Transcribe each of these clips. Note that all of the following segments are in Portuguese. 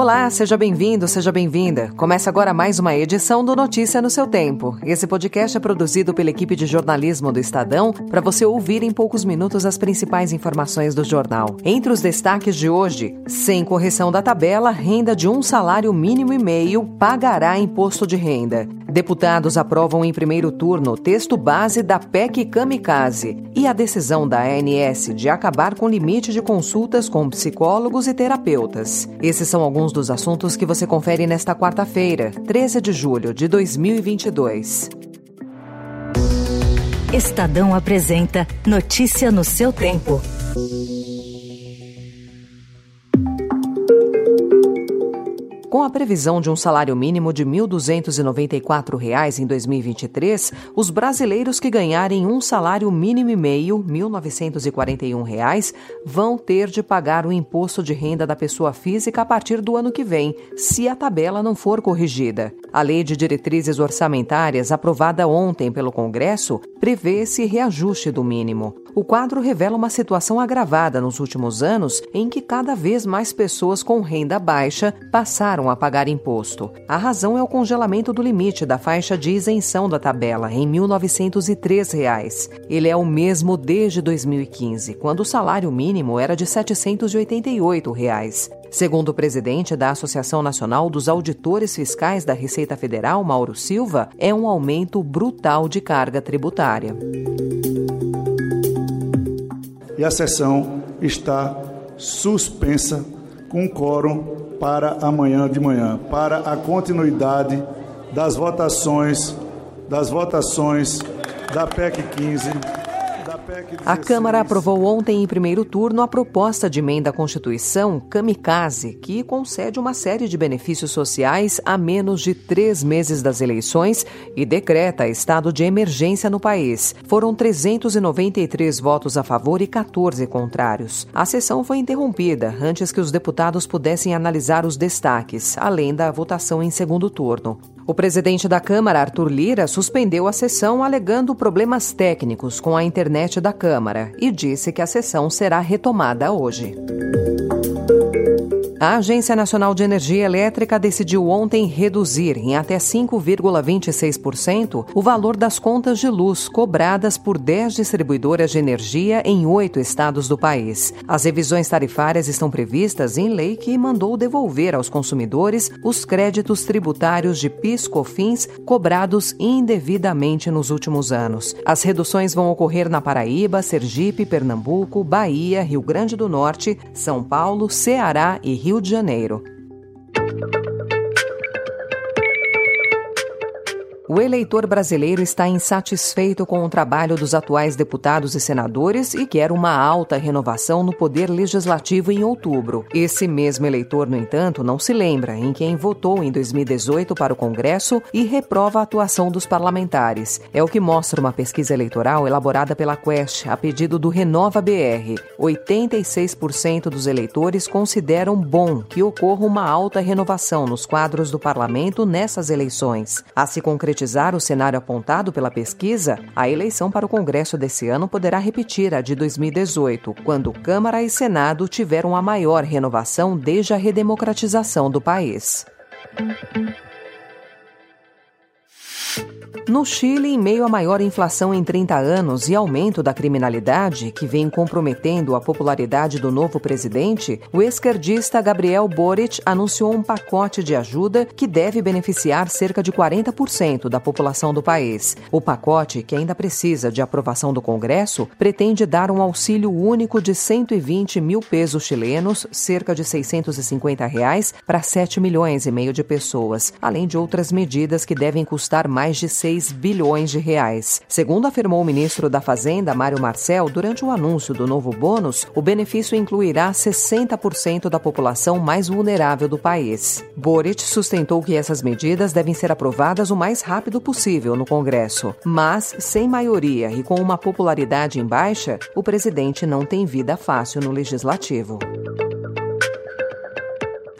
Olá, seja bem-vindo, seja bem-vinda. Começa agora mais uma edição do Notícia no seu Tempo. Esse podcast é produzido pela equipe de jornalismo do Estadão para você ouvir em poucos minutos as principais informações do jornal. Entre os destaques de hoje, sem correção da tabela, renda de um salário mínimo e meio pagará imposto de renda. Deputados aprovam em primeiro turno o texto base da PEC Kamikaze e a decisão da ANS de acabar com o limite de consultas com psicólogos e terapeutas. Esses são alguns dos assuntos que você confere nesta quarta-feira, 13 de julho de 2022. Estadão apresenta Notícia no seu tempo. Com a previsão de um salário mínimo de R$ 1.294 em 2023, os brasileiros que ganharem um salário mínimo e meio, R$ 1.941, vão ter de pagar o imposto de renda da pessoa física a partir do ano que vem, se a tabela não for corrigida. A Lei de Diretrizes Orçamentárias, aprovada ontem pelo Congresso, prevê esse reajuste do mínimo. O quadro revela uma situação agravada nos últimos anos em que cada vez mais pessoas com renda baixa passaram a pagar imposto. A razão é o congelamento do limite da faixa de isenção da tabela em 1.903 reais. Ele é o mesmo desde 2015, quando o salário mínimo era de 788 reais. Segundo o presidente da Associação Nacional dos Auditores Fiscais da Receita Federal, Mauro Silva, é um aumento brutal de carga tributária e a sessão está suspensa com quórum para amanhã de manhã, para a continuidade das votações das votações da PEC 15 a Câmara aprovou ontem em primeiro turno a proposta de emenda à Constituição Kamikaze, que concede uma série de benefícios sociais a menos de três meses das eleições e decreta estado de emergência no país. Foram 393 votos a favor e 14 contrários. A sessão foi interrompida antes que os deputados pudessem analisar os destaques, além da votação em segundo turno. O presidente da Câmara, Arthur Lira, suspendeu a sessão alegando problemas técnicos com a internet da Câmara e disse que a sessão será retomada hoje. A Agência Nacional de Energia Elétrica decidiu ontem reduzir em até 5,26% o valor das contas de luz cobradas por 10 distribuidoras de energia em oito estados do país. As revisões tarifárias estão previstas em lei que mandou devolver aos consumidores os créditos tributários de PIS/COFINS cobrados indevidamente nos últimos anos. As reduções vão ocorrer na Paraíba, Sergipe, Pernambuco, Bahia, Rio Grande do Norte, São Paulo, Ceará e Rio Rio de Janeiro. O eleitor brasileiro está insatisfeito com o trabalho dos atuais deputados e senadores e quer uma alta renovação no poder legislativo em outubro. Esse mesmo eleitor, no entanto, não se lembra em quem votou em 2018 para o Congresso e reprova a atuação dos parlamentares. É o que mostra uma pesquisa eleitoral elaborada pela Quest a pedido do Renova BR. 86% dos eleitores consideram bom que ocorra uma alta renovação nos quadros do parlamento nessas eleições. A se concretizar concretizar o cenário apontado pela pesquisa, a eleição para o Congresso desse ano poderá repetir a de 2018, quando Câmara e Senado tiveram a maior renovação desde a redemocratização do país. No Chile, em meio à maior inflação em 30 anos e aumento da criminalidade, que vem comprometendo a popularidade do novo presidente, o esquerdista Gabriel Boric anunciou um pacote de ajuda que deve beneficiar cerca de 40% da população do país. O pacote, que ainda precisa de aprovação do Congresso, pretende dar um auxílio único de 120 mil pesos chilenos, cerca de 650 reais, para 7 milhões e meio de pessoas, além de outras medidas que devem custar mais de 6 6 bilhões de reais. Segundo afirmou o ministro da Fazenda, Mário Marcel, durante o anúncio do novo bônus, o benefício incluirá 60% da população mais vulnerável do país. Boric sustentou que essas medidas devem ser aprovadas o mais rápido possível no Congresso, mas sem maioria e com uma popularidade em baixa, o presidente não tem vida fácil no legislativo.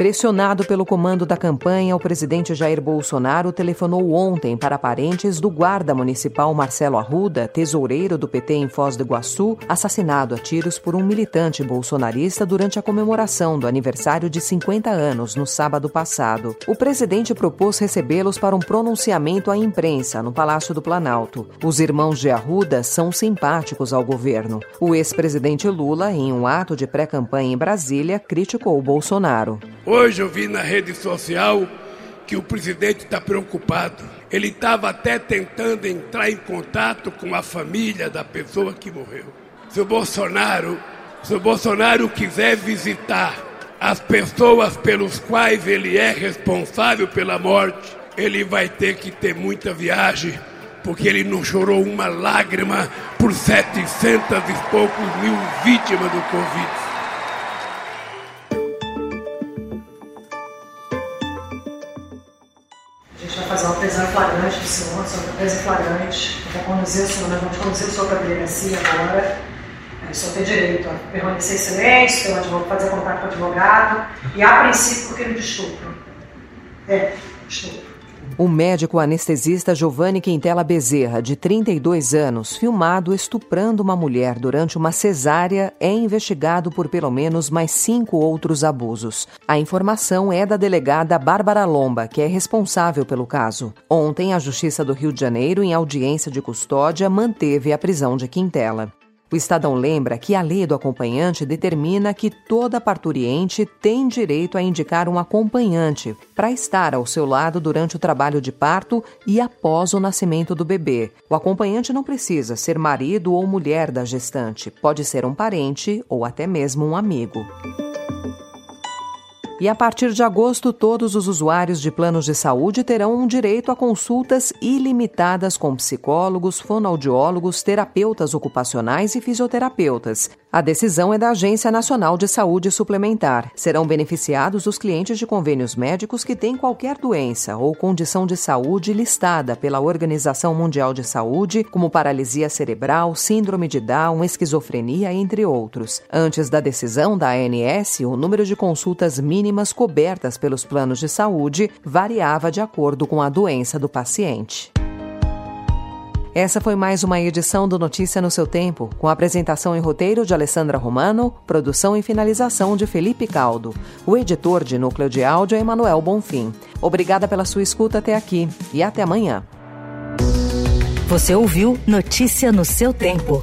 Pressionado pelo comando da campanha, o presidente Jair Bolsonaro telefonou ontem para parentes do guarda municipal Marcelo Arruda, tesoureiro do PT em Foz do Iguaçu, assassinado a tiros por um militante bolsonarista durante a comemoração do aniversário de 50 anos no sábado passado. O presidente propôs recebê-los para um pronunciamento à imprensa no Palácio do Planalto. Os irmãos de Arruda são simpáticos ao governo. O ex-presidente Lula, em um ato de pré-campanha em Brasília, criticou Bolsonaro. Hoje eu vi na rede social que o presidente está preocupado. Ele estava até tentando entrar em contato com a família da pessoa que morreu. Se o Bolsonaro, se o Bolsonaro quiser visitar as pessoas pelos quais ele é responsável pela morte, ele vai ter que ter muita viagem, porque ele não chorou uma lágrima por 700 e poucos mil vítimas do Covid. Senhor, senhor preso flagrante, para conduzir o senhor, nós vamos conduzir o senhor para a delegacia agora. O senhor tem direito a permanecer em silêncio, pelo advogado, fazer contato com o advogado, e a princípio porque ele de estupro. É, estupro. O médico anestesista Giovanni Quintela Bezerra, de 32 anos, filmado estuprando uma mulher durante uma cesárea, é investigado por pelo menos mais cinco outros abusos. A informação é da delegada Bárbara Lomba, que é responsável pelo caso. Ontem, a Justiça do Rio de Janeiro, em audiência de custódia, manteve a prisão de Quintela. O Estadão lembra que a lei do acompanhante determina que toda parturiente tem direito a indicar um acompanhante para estar ao seu lado durante o trabalho de parto e após o nascimento do bebê. O acompanhante não precisa ser marido ou mulher da gestante, pode ser um parente ou até mesmo um amigo. E a partir de agosto, todos os usuários de planos de saúde terão um direito a consultas ilimitadas com psicólogos, fonoaudiólogos, terapeutas ocupacionais e fisioterapeutas. A decisão é da Agência Nacional de Saúde Suplementar. Serão beneficiados os clientes de convênios médicos que têm qualquer doença ou condição de saúde listada pela Organização Mundial de Saúde, como paralisia cerebral, síndrome de Down, esquizofrenia, entre outros. Antes da decisão da ANS, o número de consultas mínimas cobertas pelos planos de saúde variava de acordo com a doença do paciente. Essa foi mais uma edição do Notícia no seu Tempo, com apresentação e roteiro de Alessandra Romano, produção e finalização de Felipe Caldo. O editor de núcleo de áudio é Emanuel Bonfim. Obrigada pela sua escuta até aqui e até amanhã. Você ouviu Notícia no seu Tempo.